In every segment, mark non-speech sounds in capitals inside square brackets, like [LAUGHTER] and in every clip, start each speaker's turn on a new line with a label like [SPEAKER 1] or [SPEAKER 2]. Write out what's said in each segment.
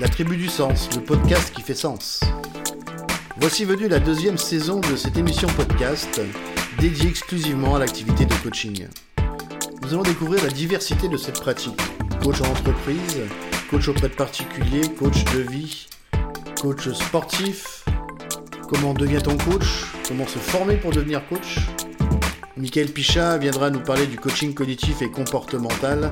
[SPEAKER 1] La Tribu du Sens, le podcast qui fait sens. Voici venue la deuxième saison de cette émission podcast dédiée exclusivement à l'activité de coaching. Nous allons découvrir la diversité de cette pratique. Coach en entreprise, coach auprès de particuliers, coach de vie, coach sportif, comment devient-on coach, comment se former pour devenir coach? Michael Pichat viendra nous parler du coaching cognitif et comportemental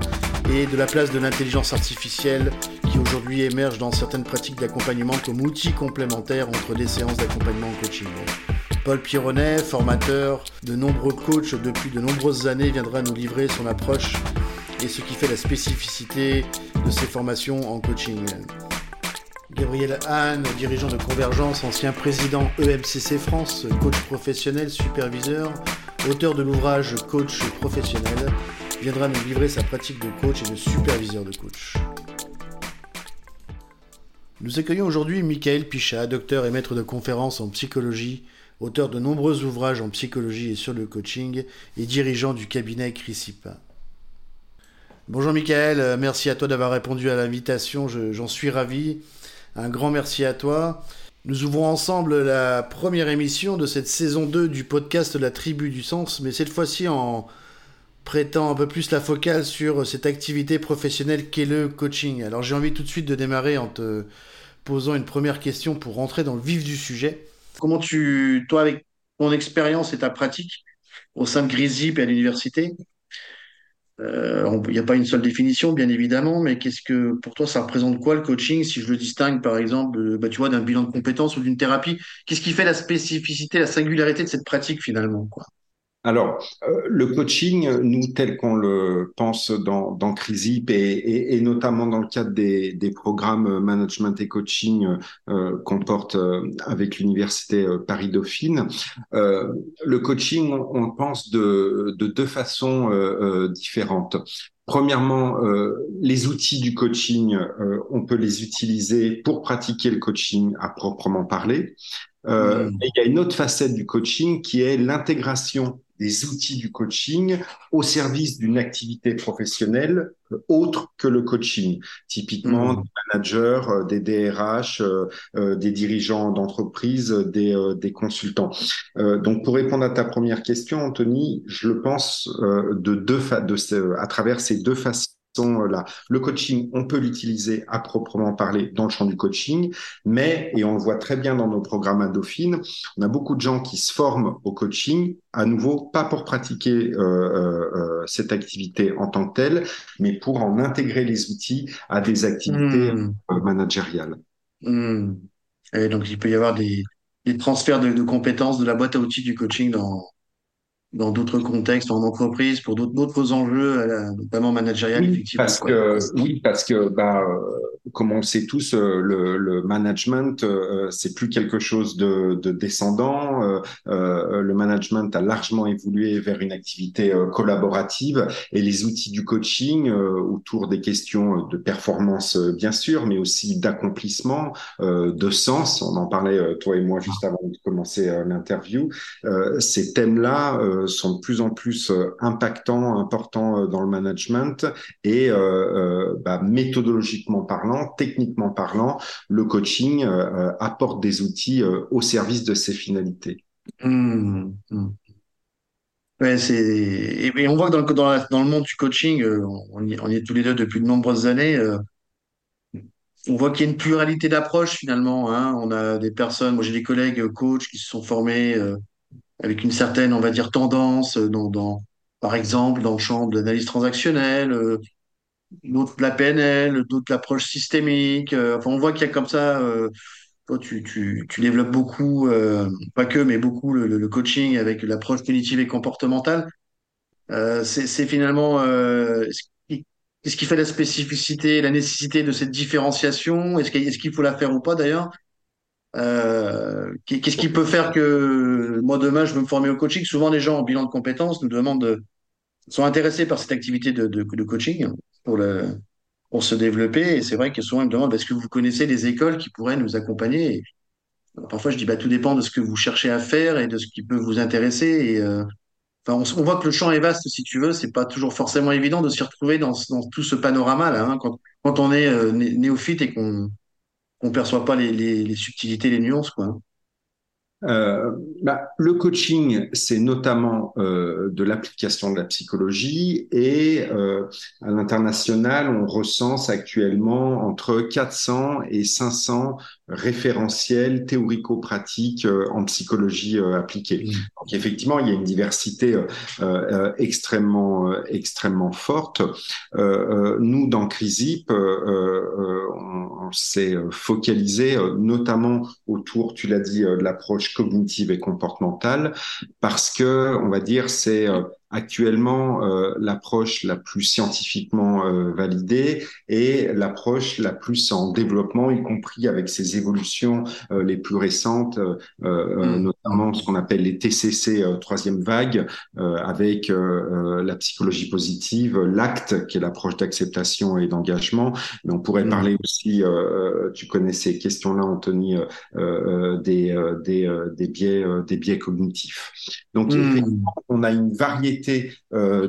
[SPEAKER 1] et de la place de l'intelligence artificielle qui aujourd'hui émerge dans certaines pratiques d'accompagnement comme outil complémentaire entre les séances d'accompagnement en coaching. Paul Pironnet, formateur de nombreux coachs depuis de nombreuses années, viendra nous livrer son approche et ce qui fait la spécificité de ses formations en coaching. Gabriel Hahn, dirigeant de Convergence, ancien président EMCC France, coach professionnel, superviseur, auteur de l'ouvrage Coach professionnel, viendra nous livrer sa pratique de coach et de superviseur de coach. Nous accueillons aujourd'hui Michael Pichat, docteur et maître de conférences en psychologie, auteur de nombreux ouvrages en psychologie et sur le coaching et dirigeant du cabinet Crisip. Bonjour Michael, merci à toi d'avoir répondu à l'invitation, j'en suis ravi. Un grand merci à toi. Nous ouvrons ensemble la première émission de cette saison 2 du podcast La Tribu du Sens, mais cette fois-ci en prêtant un peu plus la focale sur cette activité professionnelle qu'est le coaching. Alors j'ai envie tout de suite de démarrer en te posant une première question pour rentrer dans le vif du sujet. Comment tu, toi avec ton expérience et ta pratique au sein de Grisip et à l'université, il n'y a pas une seule définition, bien évidemment, mais qu'est-ce que pour toi ça représente quoi le coaching Si je le distingue, par exemple, bah, tu vois, d'un bilan de compétences ou d'une thérapie, qu'est-ce qui fait la spécificité, la singularité de cette pratique finalement, quoi?
[SPEAKER 2] Alors, euh, le coaching, nous, tel qu'on le pense dans, dans Crisip et, et, notamment dans le cadre des, des programmes management et coaching euh, qu'on porte euh, avec l'université Paris-Dauphine, le coaching, on, le pense de, de deux façons différentes. Premièrement, les outils du coaching, on peut les utiliser pour pratiquer le coaching à proprement parler. Euh, il y a une autre facette du coaching qui est l'intégration des outils du coaching au service d'une activité professionnelle euh, autre que le coaching. Typiquement, mmh. des managers, euh, des DRH, euh, des dirigeants d'entreprise, des, des, consultants. donc, pour répondre à ta première question, Anthony, je le pense de deux de, à travers ces deux façons là. Le coaching, on peut l'utiliser à proprement parler dans le champ du coaching, mais, et on le voit très bien dans nos programmes à Dauphine, on a beaucoup de gens qui se forment au coaching, à nouveau, pas pour pratiquer euh, euh, euh, cette activité en tant que telle, mais pour en intégrer les outils à des activités mmh. managériales.
[SPEAKER 1] Mmh. Et donc, il peut y avoir des, transferts de, de compétences de la boîte à outils du coaching dans, dans d'autres contextes, en entreprise, pour d'autres enjeux, euh, notamment managériels,
[SPEAKER 2] oui,
[SPEAKER 1] effectivement.
[SPEAKER 2] Parce que, oui, parce que, bah, euh, comme on le sait tous, euh, le, le management, c'est plus quelque chose de, de descendant. le management a largement évolué vers une activité collaborative et les outils du coaching autour des questions de performance, bien sûr, mais aussi d'accomplissement, de sens. On en parlait, toi et moi, juste avant de commencer l'interview. ces thèmes-là sont de plus en plus euh, impactants, importants euh, dans le management et bah, méthodologiquement parlant, techniquement parlant, le coaching apporte des outils au service de ces finalités.
[SPEAKER 1] Mmh, mmh. Et, on voit que dans le, monde du coaching, on y, on y, est tous les deux depuis de nombreuses années. on voit qu'il y a une pluralité d'approches finalement. Hein. On a des personnes, moi j'ai des collègues coachs qui se sont formés avec une certaine, on va dire, tendance dans, dans par exemple, dans le champ de l'analyse transactionnelle, euh, d'autres de la PNL, d'autres de l'approche systémique. Euh, enfin, on voit qu'il y a comme ça, euh, toi, tu, développes beaucoup, euh, pas que, mais beaucoup le, coaching avec l'approche cognitive et comportementale. Euh, c'est finalement qu'est-ce qui fait la spécificité, la nécessité de cette différenciation? Est-ce qu'il est qu'il faut la faire ou pas d'ailleurs? Euh, Qu'est-ce qui peut faire que moi demain je veux me former au coaching? Souvent les gens en bilan de compétences nous demandent de, sont intéressés par cette activité de, coaching pour le pour se développer. Et c'est vrai que souvent ils me demandent est-ce que vous connaissez des écoles qui pourraient nous accompagner? Parfois je dis bah tout dépend de ce que vous cherchez à faire et de ce qui peut vous intéresser. Et euh, enfin on, on, voit que le champ est vaste si tu veux. C'est pas toujours forcément évident de s'y retrouver dans, dans tout ce panorama là hein, quand, quand on est euh, néophyte et qu'on qu'on perçoit pas les, les, les subtilités, les nuances, quoi.
[SPEAKER 2] Euh, bah, le coaching, c'est notamment euh, de l'application de la psychologie et euh, à l'international, on recense actuellement entre 400 et 500 référentiels théorico-pratiques en psychologie appliquée. Mmh. Donc effectivement, il y a une diversité extrêmement extrêmement forte. nous, dans Crisip, on, on s'est focalisé notamment autour, tu l'as dit, de l'approche cognitive et comportementale parce que, on va dire, c'est euh, actuellement euh, l'approche la plus scientifiquement euh, validée et l'approche la plus en développement, y compris avec ses évolutions euh, les plus récentes, mm. notamment ce qu'on appelle les TCC troisième vague, avec la psychologie positive, l'acte qui est l'approche d'acceptation et d'engagement. Mais on pourrait mm. parler aussi, tu connais ces questions-là, Anthony, des, des, des biais, des biais cognitifs. Donc, mm. on a une variété euh,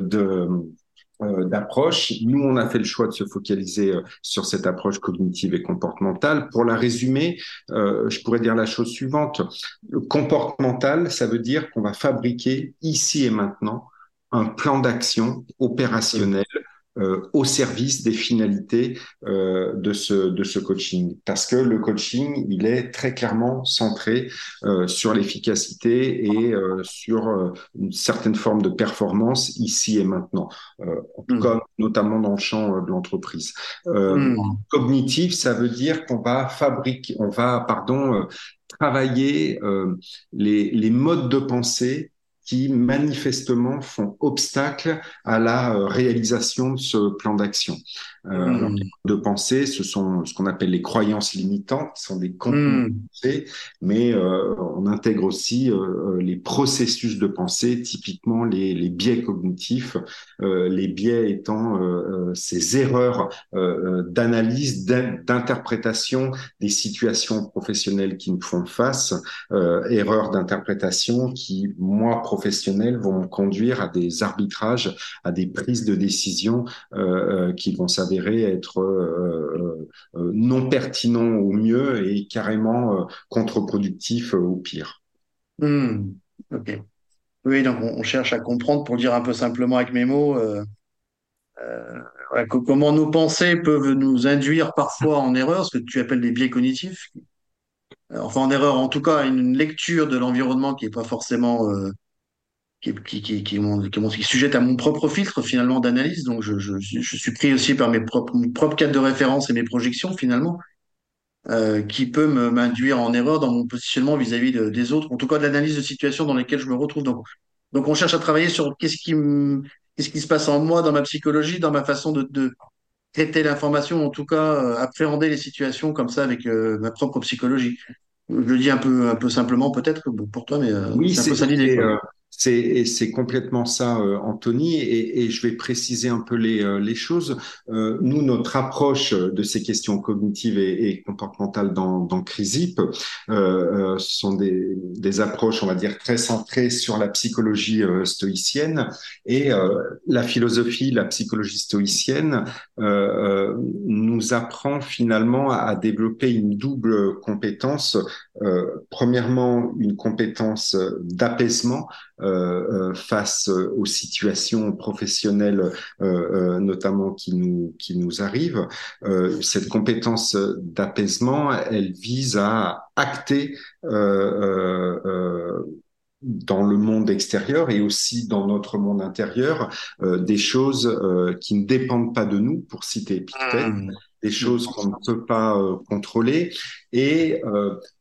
[SPEAKER 2] euh, d'approche. Nous, on a fait le choix de se focaliser euh, sur cette approche cognitive et comportementale. Pour la résumer, je pourrais dire la chose suivante. Le comportemental, ça veut dire qu'on va fabriquer ici et maintenant un plan d'action opérationnel euh, au service des finalités euh, de ce de ce coaching. Parce que le coaching il est très clairement centré euh, sur l'efficacité et sur une certaine forme de performance ici et maintenant en tout cas notamment dans le champ de l'entreprise. Mmh. cognitif ça veut dire qu'on va fabriquer on va pardon travailler les les modes de pensée qui manifestement font obstacle à la euh, réalisation de ce plan d'action. Euh, mmh. de pensée, ce sont ce qu'on appelle les croyances limitantes, qui sont des contenus mmh. de pensée, mais euh, on intègre aussi euh, les processus de pensée, typiquement les, les biais cognitifs, les biais étant ces erreurs d'analyse, d'interprétation des situations professionnelles qui nous font face, erreurs d'interprétation qui, moi, professionnels, vont conduire à des arbitrages, à des prises de décision qui vont s'avérer être euh, euh, non pertinent au mieux et carrément euh, contre-productif au pire.
[SPEAKER 1] Hmm. ok. Oui, donc on, cherche à comprendre, pour dire un peu simplement avec mes mots, comment nos pensées peuvent nous induire parfois en erreur, ce que tu appelles des biais cognitifs. Enfin, en erreur, en tout cas, une lecture de l'environnement qui n'est pas forcément qui, qui, qui, qui, qui, sujette à mon propre filtre finalement d'analyse. Donc je, je, je, suis pris aussi par mes propres, mon propre cadre de référence et mes projections finalement, euh, qui peut m'induire en erreur dans mon positionnement vis-à-vis de, des autres, en tout cas de l'analyse de situation dans lesquelles je me retrouve. Donc, donc on cherche à travailler sur qu'est-ce qui, qu'est-ce qui se passe en moi, dans ma psychologie, dans ma façon de, de traiter l'information, en tout cas euh, appréhender les situations comme ça avec euh, ma propre psychologie. Je le dis un peu, un peu simplement peut-être pour toi, mais euh,
[SPEAKER 2] oui, c'est un peu ça l'idée. C'est, c'est complètement ça, euh, Anthony, et, et, je vais préciser un peu les, euh, les choses. Euh, nous, notre approche de ces questions cognitives et, et comportementales dans, dans CRISIP euh, sont des, des approches, on va dire, très centrées sur la psychologie stoïcienne et la philosophie, la psychologie stoïcienne nous apprend finalement à, développer une double compétence. Premièrement, une compétence d'apaisement euh, euh, face aux situations professionnelles, euh, notamment qui nous qui nous arrivent. cette compétence d'apaisement, elle vise à acter dans le monde extérieur et aussi dans notre monde intérieur des choses qui ne dépendent pas de nous, pour citer Épictète, mmh. Des choses qu'on ne peut pas contrôler. Et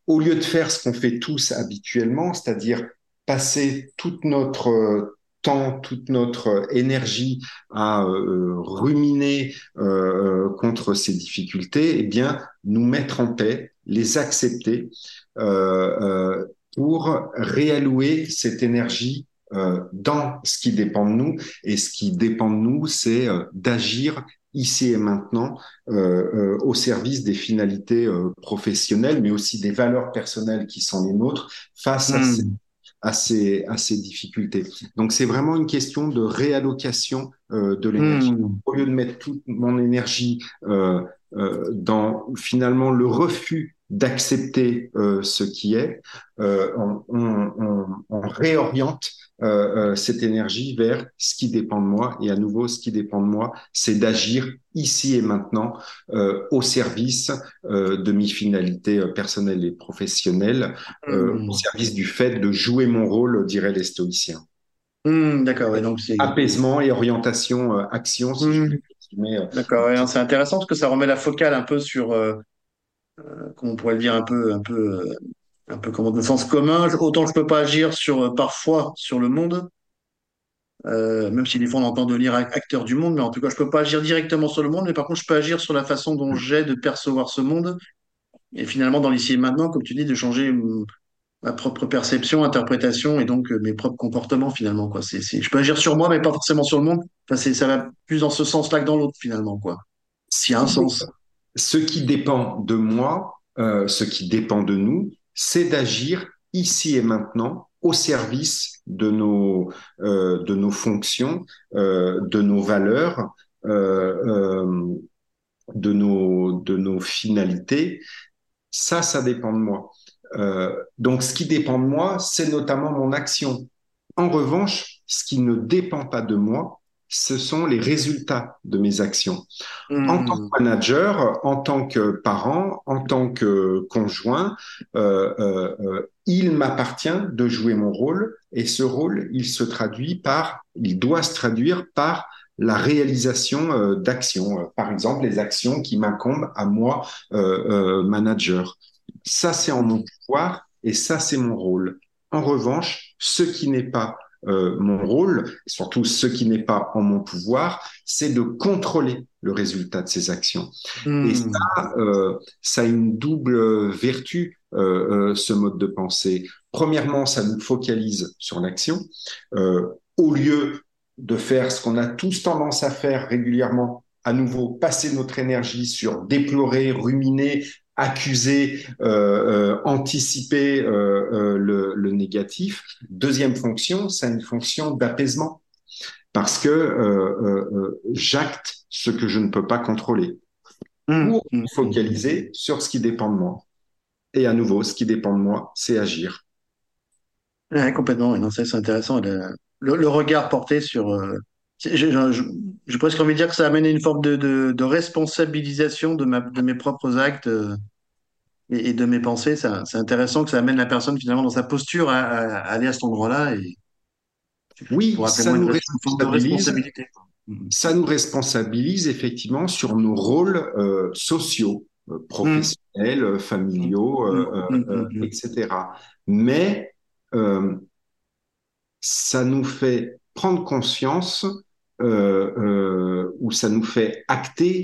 [SPEAKER 2] au lieu de faire ce qu'on fait tous habituellement, c'est-à-dire passer toute notre euh, temps, toute notre énergie à euh, ruminer euh, contre ces difficultés, eh bien, nous mettre en paix, les accepter pour réallouer cette énergie dans ce qui dépend de nous. Et ce qui dépend de nous, c'est d'agir ici et maintenant au service des finalités professionnelles, mais aussi des valeurs personnelles qui sont les nôtres face à hmm. ces à ces, à ces difficultés. Donc c'est vraiment une question de réallocation euh, de l'énergie. Hmm. Au lieu de mettre toute mon énergie euh, euh, dans finalement le refus d'accepter euh, ce qui est, euh, on, on, on, on, réoriente euh, euh, cette énergie vers ce qui dépend de moi. Et à nouveau, ce qui dépend de moi, c'est d'agir ici et maintenant euh, au service de mes finalités personnelles et professionnelles, mmh. au service du fait de jouer mon rôle, diraient les stoïciens.
[SPEAKER 1] Mmh, D'accord, ouais, donc c'est
[SPEAKER 2] apaisement et orientation action. Si
[SPEAKER 1] mmh. D'accord, ouais, c'est intéressant parce que ça remet la focale un peu sur, comment on pourrait le dire, un peu, un peu un peu comme de sens commun. Autant je peux pas agir sur euh, parfois sur le monde, euh, même si des fois on entend devenir acteur du monde, mais en tout cas je peux pas agir directement sur le monde, mais par contre je peux agir sur la façon dont j'ai de percevoir ce monde. Et finalement dans l'ici et maintenant, comme tu dis, de changer hum, ma propre perception, interprétation et donc euh, mes propres comportements finalement quoi. C'est, je peux agir sur moi, mais pas forcément sur le monde. Enfin, c'est, ça va plus dans ce sens-là que dans l'autre finalement quoi. S'il y a un sens.
[SPEAKER 2] Ce qui dépend de moi, euh, ce qui dépend de nous, c'est d'agir ici et maintenant au service de nos, euh, de nos fonctions, euh, de nos valeurs, euh, de, nos, de nos finalités. Ça, ça dépend de moi. Donc, ce qui dépend de moi, c'est notamment mon action. En revanche, ce qui ne dépend pas de moi, ce sont les résultats de mes actions. En tant que hmm. manager, en tant que parent, en tant que conjoint, euh, euh, euh, il m'appartient de jouer mon rôle et ce rôle, il se traduit par, il doit se traduire par la réalisation euh, d'actions, par exemple les actions qui m'incombent à moi, manager. Ça, c'est en mon pouvoir et ça, c'est mon rôle. En revanche, ce qui n'est pas euh, mon rôle, surtout ce qui n'est pas en mon pouvoir, c'est de contrôler le résultat de ces actions. Hmm. Et ça, euh, ça a une double vertu, euh, ce mode de pensée. Premièrement, ça nous focalise sur l'action, au lieu de faire ce qu'on a tous tendance à faire régulièrement, à nouveau passer notre énergie sur déplorer, ruminer, accuser, euh, euh, anticiper euh, le, le, négatif. Deuxième fonction, c'est une fonction d'apaisement parce que j'acte ce que je ne peux pas contrôler mmh. pour me focaliser sur ce qui dépend de moi. Et à nouveau, ce qui dépend de moi, c'est agir.
[SPEAKER 1] Ouais, complètement. Non, c'est intéressant. Le, le, regard porté sur. J'ai presque envie de dire que ça amène une forme de, de, de responsabilisation de, ma, de mes propres actes et, et de mes pensées. C'est intéressant que ça amène la personne finalement dans sa posture à, à, à aller à cet endroit-là et
[SPEAKER 2] oui, ça nous responsabilise. Ça nous responsabilise effectivement sur nos rôles euh, sociaux, euh, professionnels, mmh. familiaux, euh, mmh. Mmh. etc. Mais ça nous fait prendre conscience ou ça nous fait acter,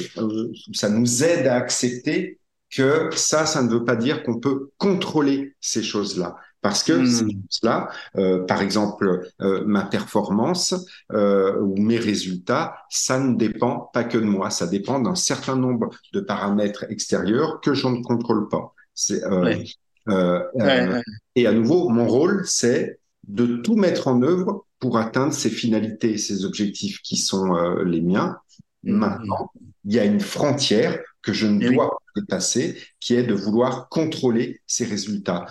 [SPEAKER 2] ça nous aide à accepter que ça, ça ne veut pas dire qu'on peut contrôler ces choses-là. Parce que mmh. ces choses-là, euh, par exemple, euh, ma performance euh, ou mes résultats, ça ne dépend pas que de moi, ça dépend d'un certain nombre de paramètres extérieurs que je ne contrôle pas. Euh, euh, ouais. Et à nouveau, mon rôle, c'est de tout mettre en œuvre pour atteindre ces finalités, ces objectifs qui sont les miens. Mmh. Maintenant, il y a une frontière que je ne dois pas dépasser, qui est de vouloir contrôler ces résultats.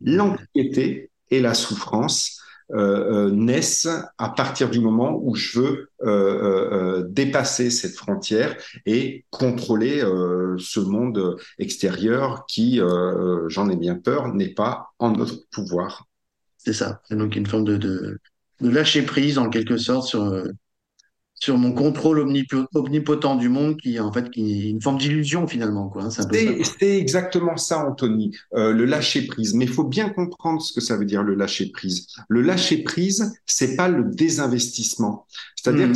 [SPEAKER 2] L'anxiété et la souffrance euh, euh, naissent à partir du moment où je veux euh, euh dépasser cette frontière et contrôler euh, ce monde extérieur qui, j'en ai bien peur, n'est pas en notre pouvoir.
[SPEAKER 1] C'est ça. C'est donc une forme de, de, de, lâcher prise en quelque sorte sur sur mon contrôle omnipotent du monde qui en fait qui est une forme d'illusion finalement quoi. Hein,
[SPEAKER 2] c'est exactement ça Anthony, euh, le lâcher prise. Mais il faut bien comprendre ce que ça veut dire le lâcher prise. Le lâcher prise, c'est pas le désinvestissement. C'est-à-dire mmh.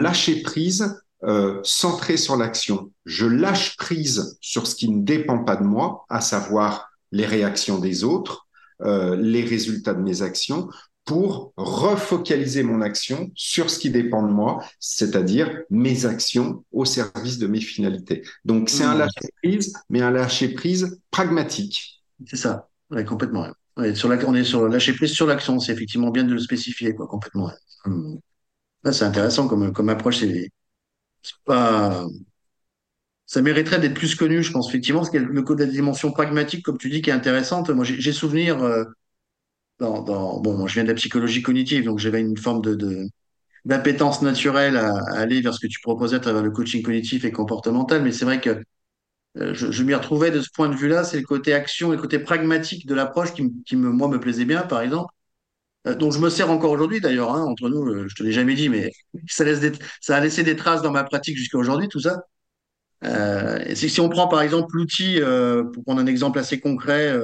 [SPEAKER 2] lâcher prise euh, centré sur l'action. Je lâche prise sur ce qui ne dépend pas de moi, à savoir les réactions des autres, euh, les résultats de mes actions, pour refocaliser mon action sur ce qui dépend de moi, c'est-à-dire mes actions au service de mes finalités. Donc c'est un mmh. lâcher prise, mais un lâcher prise pragmatique.
[SPEAKER 1] C'est ça, ouais, complètement. Ouais, sur la, on est sur le lâcher prise sur l'action, c'est effectivement bien de le spécifier, quoi, complètement. Mmh. c'est intéressant comme, comme approche. C'est pas ça mériterait d'être plus connu, je pense, effectivement, parce qu'il y a le côté de la dimension pragmatique, comme tu dis, qui est intéressante. Moi, j'ai j'ai souvenir, euh, dans, bon, je viens de la psychologie cognitive, donc j'avais une forme de, d'appétence naturelle à, aller vers ce que tu proposais à travers le coaching cognitif et comportemental. Mais c'est vrai que euh, je, je m'y retrouvais de ce point de vue-là, c'est le côté action et le côté pragmatique de l'approche qui, qui moi, me plaisait bien, par exemple. Euh, dont je me sers encore aujourd'hui, d'ailleurs, hein, entre nous, euh, je te l'ai jamais dit, mais [LAUGHS] ça laisse ça a laissé des traces dans ma pratique jusqu'à aujourd'hui, tout ça. Euh, et si, on prend par exemple l'outil, euh, pour prendre un exemple assez concret,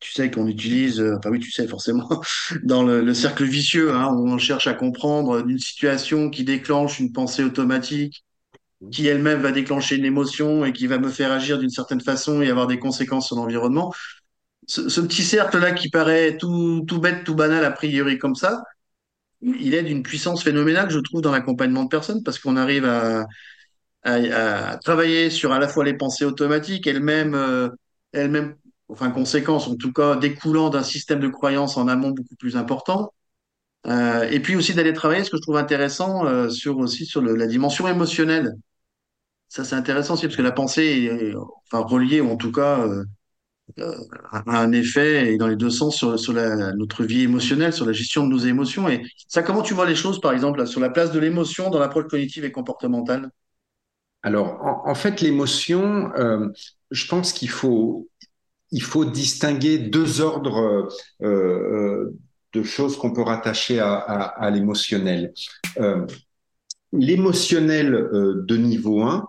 [SPEAKER 1] tu sais qu'on utilise, euh, enfin oui, tu sais forcément, [LAUGHS] dans le, le cercle vicieux, hein, on cherche à comprendre une situation qui déclenche une pensée automatique, qui elle-même va déclencher une émotion et qui va me faire agir d'une certaine façon et avoir des conséquences sur l'environnement. Ce, petit cercle-là qui paraît tout, tout bête, tout banal a priori comme ça, il est d'une puissance phénoménale, je trouve, dans l'accompagnement de personnes, parce qu'on arrive à, à, à travailler sur à la fois les pensées automatiques, elles-mêmes, euh, elles-mêmes, enfin conséquences en tout cas découlant d'un système de croyances en amont beaucoup plus important. Euh, et puis aussi d'aller travailler, ce que je trouve intéressant, euh, sur aussi sur la dimension émotionnelle. Ça, c'est intéressant aussi parce que la pensée est, enfin, reliée ou en tout cas euh, euh, a un effet et dans les deux sens sur, notre vie émotionnelle, sur la gestion de nos émotions. Et ça, comment tu vois les choses, par exemple, sur la place de l'émotion dans l'approche cognitive et comportementale?
[SPEAKER 2] Alors, en, fait, l'émotion, euh, je pense qu'il faut, il faut distinguer deux ordres euh, euh, de choses qu'on peut rattacher à, l'émotionnel. Euh, l'émotionnel de niveau 1,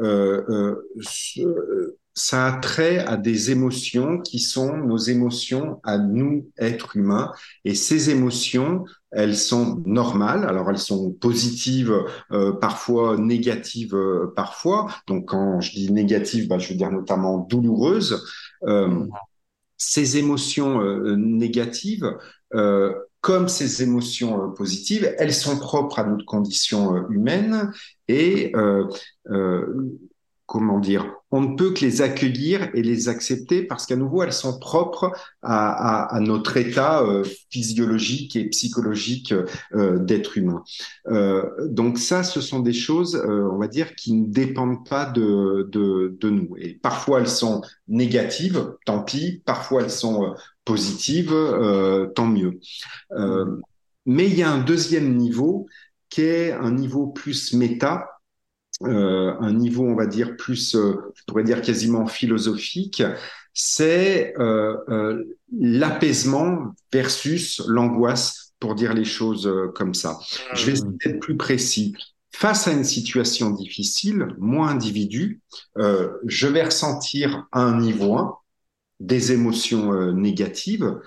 [SPEAKER 2] euh, euh, ce- ça a trait à des émotions qui sont nos émotions à nous, êtres humains. Et ces émotions, elles sont normales. Alors, elles sont positives, parfois négatives, parfois. Donc, quand je dis négatives, bah, je veux dire notamment douloureuses. Euh, ces émotions euh, négatives, euh, comme ces émotions positives, elles sont propres à notre condition humaine et euh, euh, comment dire, on ne peut que les accueillir et les accepter parce qu'à nouveau, elles sont propres à, notre état euh, physiologique et psychologique euh, d'être humain. Euh, donc ça, ce sont des choses, on va dire, qui ne dépendent pas de, de, nous. Et parfois, elles sont négatives, tant pis. Parfois, elles sont positives, tant mieux. Mais il y a un deuxième niveau qui est un niveau plus méta, euh, un niveau, on va dire, plus, euh, je pourrais dire quasiment philosophique, c'est euh, l'apaisement versus l'angoisse, pour dire les choses comme ça. Je vais
[SPEAKER 1] Mmh.
[SPEAKER 2] d'être plus précis. Face à une situation difficile, moi, individu, je vais ressentir à un niveau 1 des émotions négatives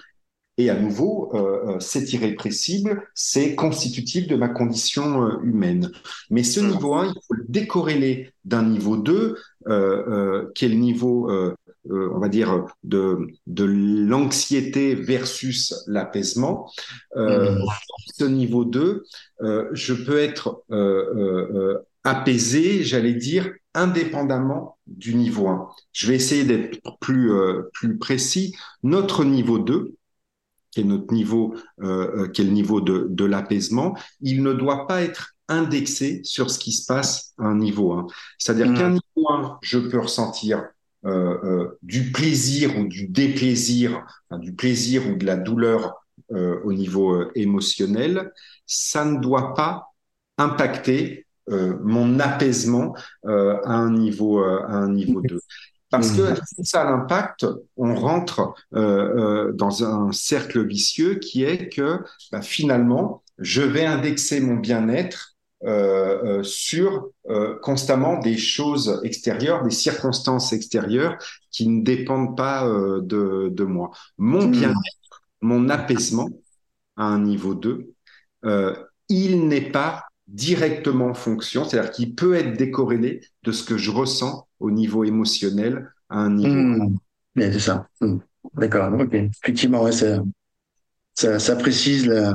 [SPEAKER 2] et à nouveau, euh, euh, c'est irrépressible, c'est constitutif de ma condition euh, humaine. Mais ce niveau 1, il faut le décorréler d'un niveau 2, euh, euh, qui est le niveau, on va dire, de, de l'anxiété versus l'apaisement.
[SPEAKER 1] Mmh.
[SPEAKER 2] ce niveau 2, euh, je peux être apaisé, j'allais dire, indépendamment du niveau 1. Je vais essayer d'être plus, euh, plus précis. Notre niveau 2, qui est notre niveau, euh, qui est le niveau de, de l'apaisement, il ne doit pas être indexé sur ce qui se passe à un niveau 1. C'est-à-dire qu'un
[SPEAKER 1] Mmh.
[SPEAKER 2] niveau 1, je peux ressentir euh, euh, du plaisir ou du déplaisir, enfin, du plaisir ou de la douleur euh, au niveau euh, émotionnel, ça ne doit pas impacter euh, mon apaisement euh, à un niveau euh, à un niveau 2. Parce que
[SPEAKER 1] Mmh.
[SPEAKER 2] si ça a l'impact, on rentre euh, euh, dans un cercle vicieux qui est que bah, finalement, je vais indexer mon bien-être euh, sur constamment des choses extérieures, des circonstances extérieures qui ne dépendent pas de, de moi. Mon bien-être,
[SPEAKER 1] Mmh.
[SPEAKER 2] mon apaisement à un niveau 2, euh, il n'est pas directement en fonction, c'est-à-dire qu'il peut être décorrélé de ce que je ressens au niveau émotionnel à un niveau 1.
[SPEAKER 1] Mmh. C'est ça. Mmh. D'accord. Ok. Effectivement, ouais, ça, ça, ça précise la,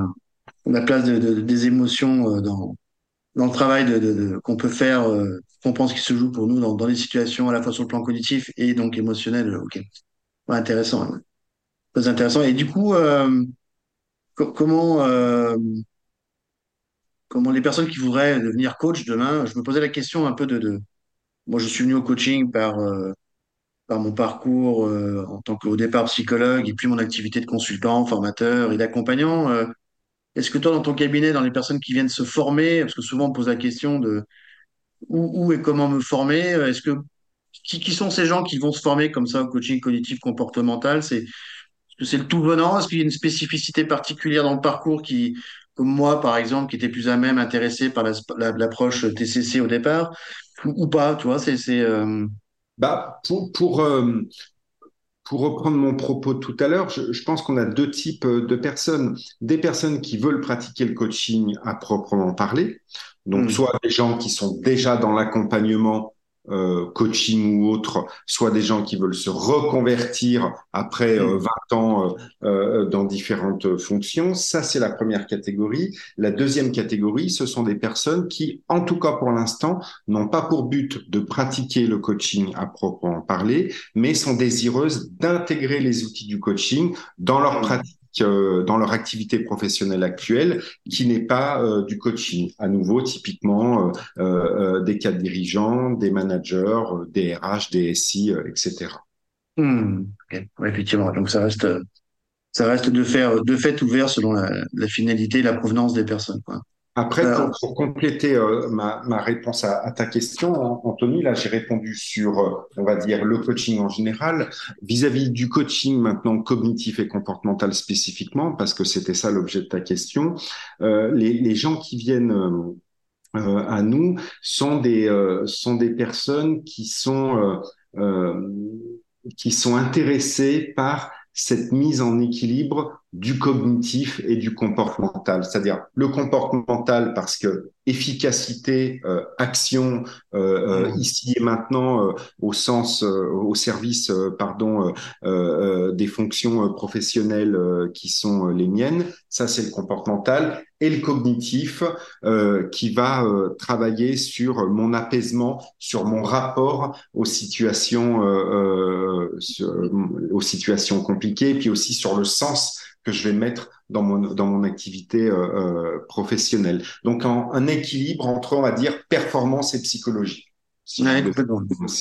[SPEAKER 1] la place de, de- des émotions euh, dans, dans le travail de, qu'on peut faire, euh, qu'on pense qu'il se joue pour nous dans, dans les situations à la fois sur le plan cognitif et donc émotionnel. Ok. Ouais, intéressant. Très intéressant. Et du coup, euh, co- comment, euh, comment les personnes qui voudraient devenir coach demain, je me posais la question un peu de, de moi, je suis venu au coaching par, euh, mon parcours euh, en tant qu'au départ psychologue et puis mon activité de consultant, formateur et d'accompagnant. Euh, est-ce que toi, dans ton cabinet, dans les personnes qui viennent se former, parce que souvent on pose la question de où, et comment me former, est-ce que qui, qui sont ces gens qui vont se former comme ça au coaching cognitif comportemental? C'est est-ce que c'est le tout venant? Est-ce qu'il y a une spécificité particulière dans le parcours qui, comme moi, par exemple, qui était plus à même intéressé par la- la- l'approche TCC au départ, ou, ou pas, tu vois, c'est, c'est, euh,
[SPEAKER 2] Bah, pour, pour, euh, Pour reprendre mon propos de tout à l'heure, je, je pense qu'on a deux types euh, de personnes. Des personnes qui veulent pratiquer le coaching à proprement parler, donc
[SPEAKER 1] hmm,
[SPEAKER 2] soit des gens qui sont déjà dans l'accompagnement euh, coaching ou autre, soit des gens qui veulent se reconvertir après euh,
[SPEAKER 1] hmm,
[SPEAKER 2] 20 ans euh, euh, dans différentes fonctions. Ça, c'est la première catégorie. La deuxième catégorie, ce sont des personnes qui, en tout cas pour l'instant, n'ont pas pour but de pratiquer le coaching à proprement parler, mais sont désireuses d'intégrer les outils du coaching dans leur
[SPEAKER 1] hmm,
[SPEAKER 2] pratique euh, dans leur activité professionnelle actuelle qui n'est pas euh, du coaching. À nouveau, typiquement, euh, des cadres dirigeants, des managers, des RH, des SI, etc.
[SPEAKER 1] hmm. Effectivement. Donc ça reste, ça reste de faire, de fait ouvert selon la, la finalité et la provenance des personnes, quoi.
[SPEAKER 2] Après, pour, pour compléter euh, ma, ma réponse à, à ta question, An- Anthony, là, j'ai répondu sur, euh, on va dire, le coaching en général, vis-à-vis du coaching maintenant cognitif et comportemental spécifiquement, parce que c'était ça l'objet de ta question. Euh, les, les gens qui viennent euh, à nous sont des, sont des personnes qui sont, qui sont intéressées par cette mise en équilibre du cognitif et du comportemental, c'est-à-dire le comportemental parce que efficacité, euh, action, euh, euh,
[SPEAKER 1] hmm,
[SPEAKER 2] ici et maintenant euh, au sens, euh, au service, euh, pardon, euh, euh, des fonctions professionnelles euh, qui sont les miennes, ça c'est le comportemental, et le cognitif euh, qui va euh, travailler sur mon apaisement, sur mon rapport aux situations, euh, sur- aux situations compliquées, puis aussi sur le sens que je vais mettre dans mon, dans mon activité professionnelle. Donc, en, un équilibre entre, on va dire, performance et psychologie, si
[SPEAKER 1] ouais.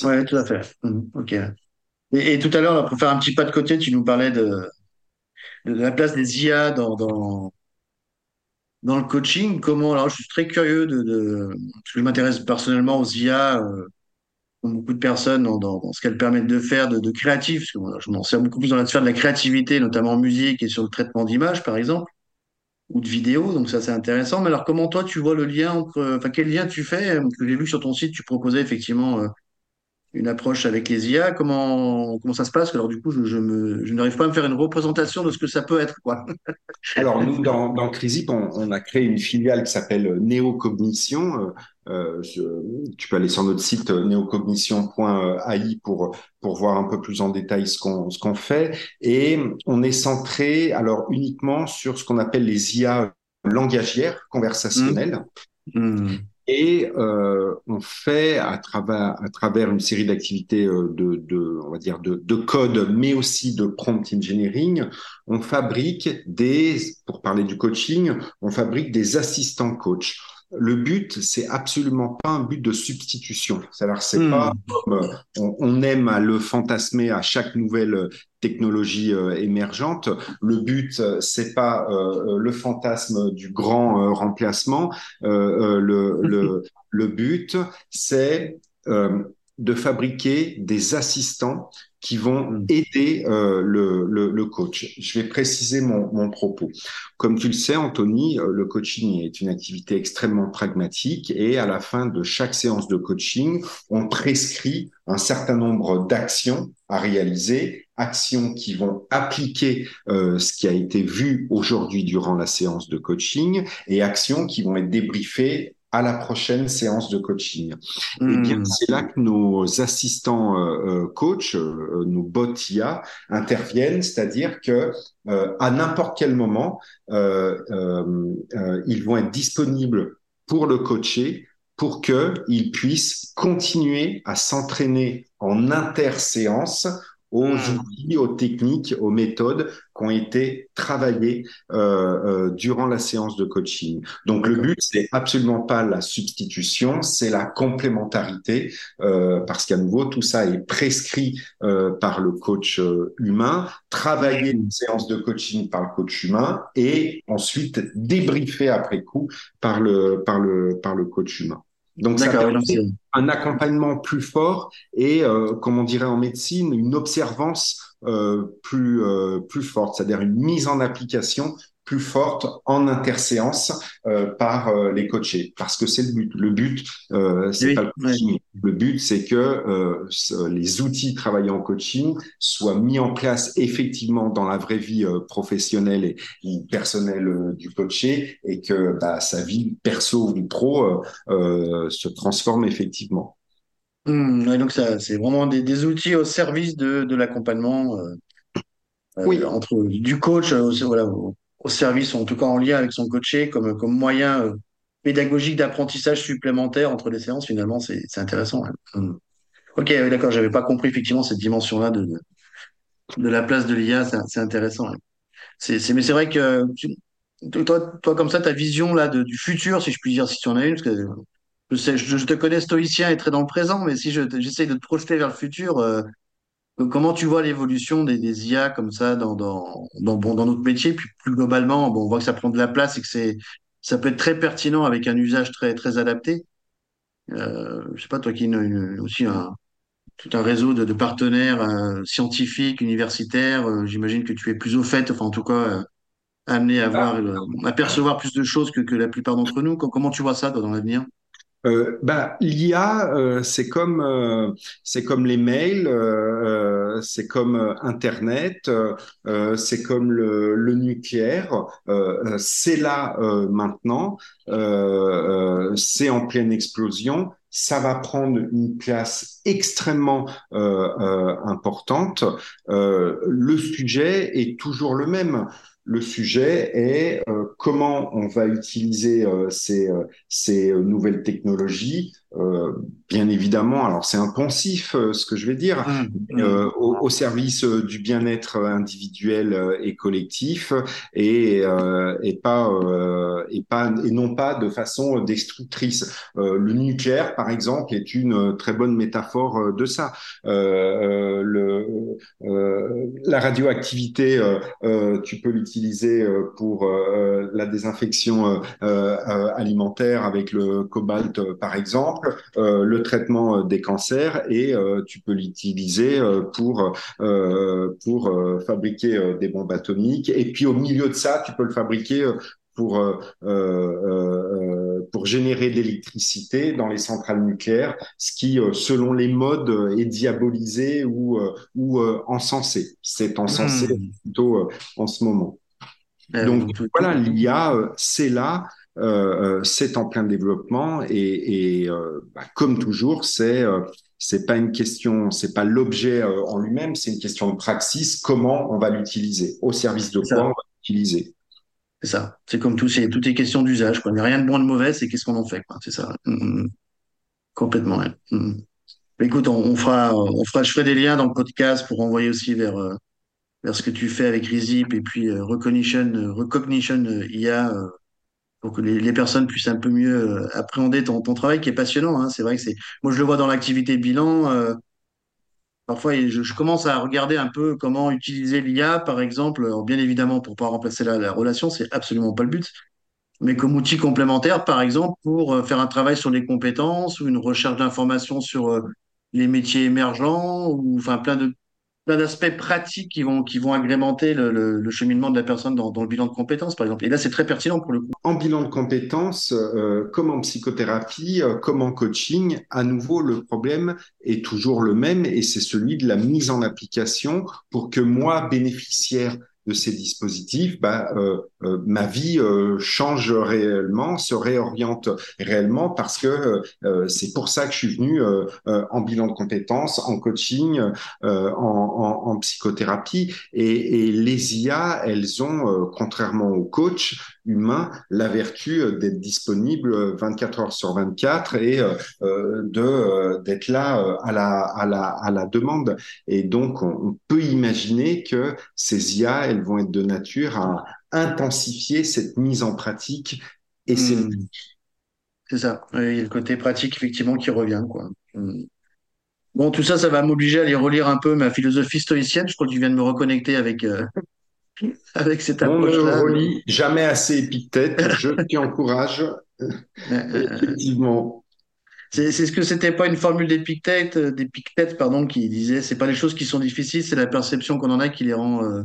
[SPEAKER 1] Ouais, tout à fait. Hmm, ok. Et, et tout à l'heure, pour faire un petit pas de côté, tu nous parlais de, de la place des IA dans, dans, dans le coaching. Comment, alors, je suis très curieux de, de je m'intéresse personnellement aux IA, euh, comme beaucoup de personnes, dans, dans, ce qu'elles permettent de faire de, de créatif, parce que je m'en sers beaucoup plus dans la sphère de la créativité, notamment en musique et sur le traitement d'images, par exemple, ou de vidéos. Donc, ça, c'est intéressant. Mais alors, comment toi, tu vois le lien entre, enfin, quel lien tu fais? euh, Que j'ai vu sur ton site, tu proposais effectivement euh, une approche avec les IA. Comment, comment ça se passe? Alors, du coup, je, je me, je n'arrive pas à me faire une représentation de ce que ça peut être, quoi. [LAUGHS]
[SPEAKER 2] Alors, nous, dans, dans Crisip, on, on a créé une filiale qui s'appelle Néocognition. Euh, je- tu peux aller sur notre site euh, néocognition.ai pour, pour voir un peu plus en détail ce qu'on ce qu'on fait. Et on est centré alors uniquement sur ce qu'on appelle les IA langagières, conversationnelles.
[SPEAKER 1] Hmm.
[SPEAKER 2] Et euh, on fait à travers, à travers une série d'activités euh, de, de, on va dire de, de code, mais aussi de prompt engineering, on fabrique des, pour parler du coaching, on fabrique des assistants coach. Le but, c'est absolument pas un but de substitution. C'est-à-dire, c'est pas
[SPEAKER 1] Hmm.
[SPEAKER 2] comme euh, on, on aime à le fantasmer à chaque nouvelle technologie euh, émergente. Le but, euh, c'est pas euh, le fantasme du grand euh, remplacement, euh, euh, le, le, le but, c'est euh, de fabriquer des assistants qui vont aider euh, le, le, le, coach. Je vais préciser mon, mon, propos. Comme tu le sais, Anthony, euh, le coaching est une activité extrêmement pragmatique et à la fin de chaque séance de coaching, on prescrit un certain nombre d'actions à réaliser, actions qui vont appliquer euh, ce qui a été vu aujourd'hui durant la séance de coaching et actions qui vont être débriefées à la prochaine séance de coaching. Eh bien,
[SPEAKER 1] Hmm.
[SPEAKER 2] c'est là que nos assistants euh, coach, euh, nos bots IA interviennent, c'est-à-dire que euh, à n'importe quel moment, euh, euh, ils vont être disponibles pour le coacher pour qu'il puisse continuer à s'entraîner en interséance aux
[SPEAKER 1] Hmm.
[SPEAKER 2] outils, aux techniques, aux méthodes qui ont été travaillées euh, euh, durant la séance de coaching. Donc le but, c'est absolument pas la substitution, c'est la complémentarité, euh, parce qu'à nouveau, tout ça est prescrit euh, par le coach humain, travailler une séance de coaching par le coach humain et ensuite débriefer après coup par le, par le, par le coach humain. Donc ça permet un accompagnement plus fort et, euh, comme on dirait en médecine, une observance euh, plus, euh, plus forte, c'est-à-dire une mise en application plus forte en interséance euh, par euh, les coachés. Parce que c'est le but. Le but, euh, c'est pas le coaching. Le but, c'est que euh, les outils travaillés en coaching soient mis en place effectivement dans la vraie vie euh, professionnelle et, personnelle du coaché et que bah, sa vie perso ou pro se transforme effectivement.
[SPEAKER 1] Ouais, donc ça, c'est vraiment des, des outils au service de, de l'accompagnement
[SPEAKER 2] Oui,
[SPEAKER 1] entre du coach voilà, au, au service, en tout cas en lien avec son coaché, comme, comme moyen euh, pédagogique d'apprentissage supplémentaire entre les séances, finalement, c'est intéressant. ouais. Hmm. Ok, d'accord, j'avais pas compris effectivement cette dimension-là de, de, la place de l'IA, c'est intéressant. c'est, mais c'est vrai que toi, toi, comme ça, ta vision là du futur, si je puis dire, si tu en as une, parce que je sais, je, te connais stoïcien et très dans le présent, mais si j'essaye de te projeter vers le futur, euh, comment tu vois l'évolution des, des IA comme ça dans, dans, dans, bon, dans notre métier, puis plus globalement, bon, on voit que ça prend de la place et que c'est, ça peut être très pertinent avec un usage très, très adapté. Euh, je sais pas, toi qui as une, une- aussi un, tout un réseau de, de partenaires euh, scientifiques, universitaires, euh, j'imagine que tu es plus au fait, enfin en tout cas euh, amené à voir, à percevoir plus de choses que, que la plupart d'entre nous. Com- Comment tu vois ça, toi, dans l'avenir?
[SPEAKER 2] Euh, bah, l'IA, euh, c'est comme euh, c'est comme les mails, euh, euh, c'est comme euh, Internet, c'est comme le, le nucléaire. C'est là maintenant, c'est en pleine explosion. Ça va prendre une place extrêmement importante. Le sujet est toujours le même. Le sujet est euh, comment on va utiliser euh, ces, euh, nouvelles technologies. Euh, bien évidemment, alors c'est impensif euh, ce que je vais dire,
[SPEAKER 1] Hum, hum.
[SPEAKER 2] euh, au, au service euh, du bien-être individuel euh, et collectif et, euh, et pas euh, et pas et non pas de façon destructrice. Euh, le nucléaire, par exemple, est une très bonne métaphore de ça. Euh, euh, le, euh, la radioactivité, tu peux l'utiliser pour euh, la désinfection euh, euh, alimentaire avec le cobalt, par exemple, euh, le traitement euh, des cancers, et euh, tu peux l'utiliser pour pour fabriquer des bombes atomiques. Et puis au milieu de ça, tu peux le fabriquer pour euh, euh, pour générer de l'électricité dans les centrales nucléaires, ce qui, selon les modes, est diabolisé ou ou euh, encensé. C'est encensé
[SPEAKER 1] Hum.
[SPEAKER 2] plutôt en ce moment. Donc
[SPEAKER 1] tout,
[SPEAKER 2] voilà, l'IA, c'est là, euh, euh, c'est en plein développement et, et euh, bah, comme toujours, c'est euh, c'est pas une question, c'est pas l'objet en lui-même, c'est une question de praxis. Comment on va l'utiliser Au service de quoi on va l'utiliser
[SPEAKER 1] c'est ça. C'est comme tout, c'est tout est question d'usage, quoi. Il n'y a rien de bon de mauvais, c'est qu'est-ce qu'on en fait, quoi. C'est ça. Hum, hum. Complètement, ouais. Mais Écoute, on, on fera, on fera, je ferai des liens dans le podcast pour envoyer aussi vers, vers ce que tu fais avec Rizip et puis Recognition, Recognition IA, pour que les, personnes puissent un peu mieux euh, appréhender ton, travail qui est passionnant. Hein. C'est vrai que c'est, moi je le vois dans l'activité bilan. euh, parfois, je, commence à regarder un peu comment utiliser l'IA, par exemple. Bien évidemment, pour pas remplacer la, la relation, c'est absolument pas le but. Mais comme outil complémentaire, par exemple, pour euh, faire un travail sur les compétences ou une recherche d'informations sur les métiers émergents ou enfin plein de plein d'aspects pratiques qui vont, qui vont agrémenter le, cheminement de la personne dans, dans le bilan de compétences, par exemple. Et là, c'est très pertinent pour le coup.
[SPEAKER 2] En bilan de compétences, euh, comme en psychothérapie, euh, comme en coaching, à nouveau, le problème est toujours le même et c'est celui de la mise en application pour que moi, bénéficiaire de ces dispositifs, bah, euh, euh, ma vie euh, change réellement, se réoriente réellement parce que euh, c'est pour ça que je suis venu euh, euh, en bilan de compétences, en coaching, euh, en, en, en psychothérapie. Et, et les IA, elles ont, euh, contrairement aux coachs, humain la vertu d'être disponible 24 heures sur 24 et de d'être là à la à la à la demande. Et donc, on, peut imaginer que ces IA, elles vont être de nature à intensifier cette mise en pratique et c'est
[SPEAKER 1] Hmm. C'est ça. Il y a le côté pratique, effectivement, qui revient, quoi. Hmm. Bon, tout ça, ça va m'obliger à aller relire un peu ma philosophie stoïcienne. Je crois que tu viens de me reconnecter avec, euh, [LAUGHS] avec cette
[SPEAKER 2] On ne relit jamais assez Épictète. [LAUGHS] Je t'y encourage.
[SPEAKER 1] Euh, euh,
[SPEAKER 2] Effectivement.
[SPEAKER 1] C'est, c'est ce que c'était pas une formule d'Épictète, euh, d'Épictète, pardon, qui disait, c'est pas les choses qui sont difficiles, c'est la perception qu'on en a qui les rend euh,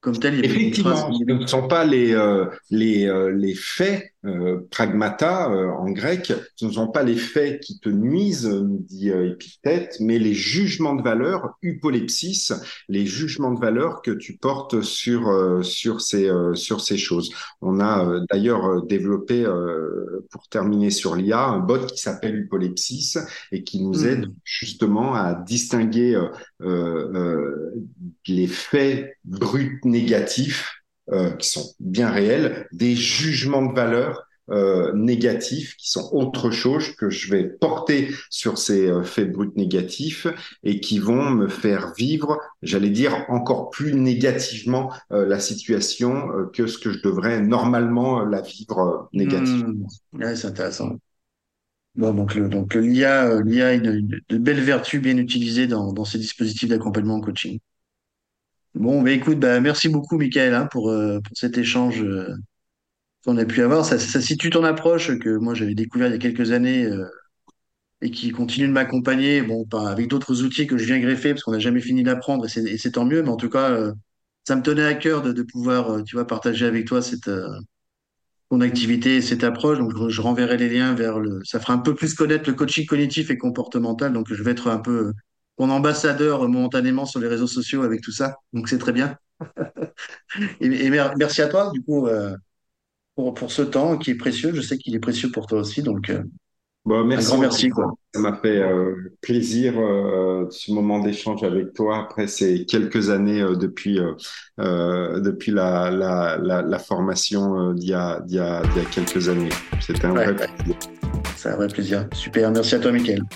[SPEAKER 1] comme telles. Il y
[SPEAKER 2] Effectivement, ce ne sont pas les, euh, les, euh, les faits, euh, pragmata euh, en grec, ce ne sont pas les faits qui te nuisent, nous dit euh, Épictète, mais les jugements de valeur, hypolepsis, les jugements de valeur que tu portes sur, euh, sur, ces, euh, sur ces choses. On a euh, d'ailleurs développé, euh, pour terminer sur l'IA, un bot qui s'appelle Hypolepsis et qui nous aide
[SPEAKER 1] Hmm.
[SPEAKER 2] justement à distinguer euh, euh, les faits bruts négatifs qui sont bien réels, des jugements de valeur euh, négatifs qui sont autre chose que je vais porter sur ces euh, faits bruts négatifs et qui vont me faire vivre, j'allais dire, encore plus négativement euh, la situation euh, que ce que je devrais normalement euh, la vivre euh, négativement.
[SPEAKER 1] Hmm. Ouais, c'est intéressant. Bon, donc, le, donc l'IA, euh, l'IA a une, une- de belles vertus bien utilisées dans, dans ces dispositifs d'accompagnement en coaching. Bon, bah écoute, bah, merci beaucoup, Michael, hein, pour, euh, pour cet échange euh, qu'on a pu avoir. Ça, ça situe ton approche que moi j'avais découvert il y a quelques années euh, et qui continue de m'accompagner, bon, pas avec d'autres outils que je viens greffer parce qu'on n'a jamais fini d'apprendre et c'est tant mieux, mais en tout cas, euh, ça me tenait à cœur de, de pouvoir, tu vois, partager avec toi cette, euh, ton activité et cette approche. Donc, je, je renverrai les liens vers le. Ça fera un peu plus connaître le coaching cognitif et comportemental. Donc, je vais être un peu ton ambassadeur momentanément sur les réseaux sociaux avec tout ça. Donc, c'est très bien. [LAUGHS] Et, et mer- merci à toi, du coup, euh, pour, pour ce temps qui est précieux. Je sais qu'il est précieux pour toi aussi. Donc, euh,
[SPEAKER 2] Bon,
[SPEAKER 1] un
[SPEAKER 2] merci
[SPEAKER 1] grand
[SPEAKER 2] en tout
[SPEAKER 1] merci, quoi.
[SPEAKER 2] Ça m'a fait euh, plaisir ce moment d'échange avec toi après ces quelques années depuis depuis la, la, la, la formation d'il y a, y a, d'il y a quelques années. C'était un
[SPEAKER 1] Ouais,
[SPEAKER 2] vrai
[SPEAKER 1] ouais,
[SPEAKER 2] plaisir.
[SPEAKER 1] c'est un vrai plaisir. Super. Merci à toi, Mickaël.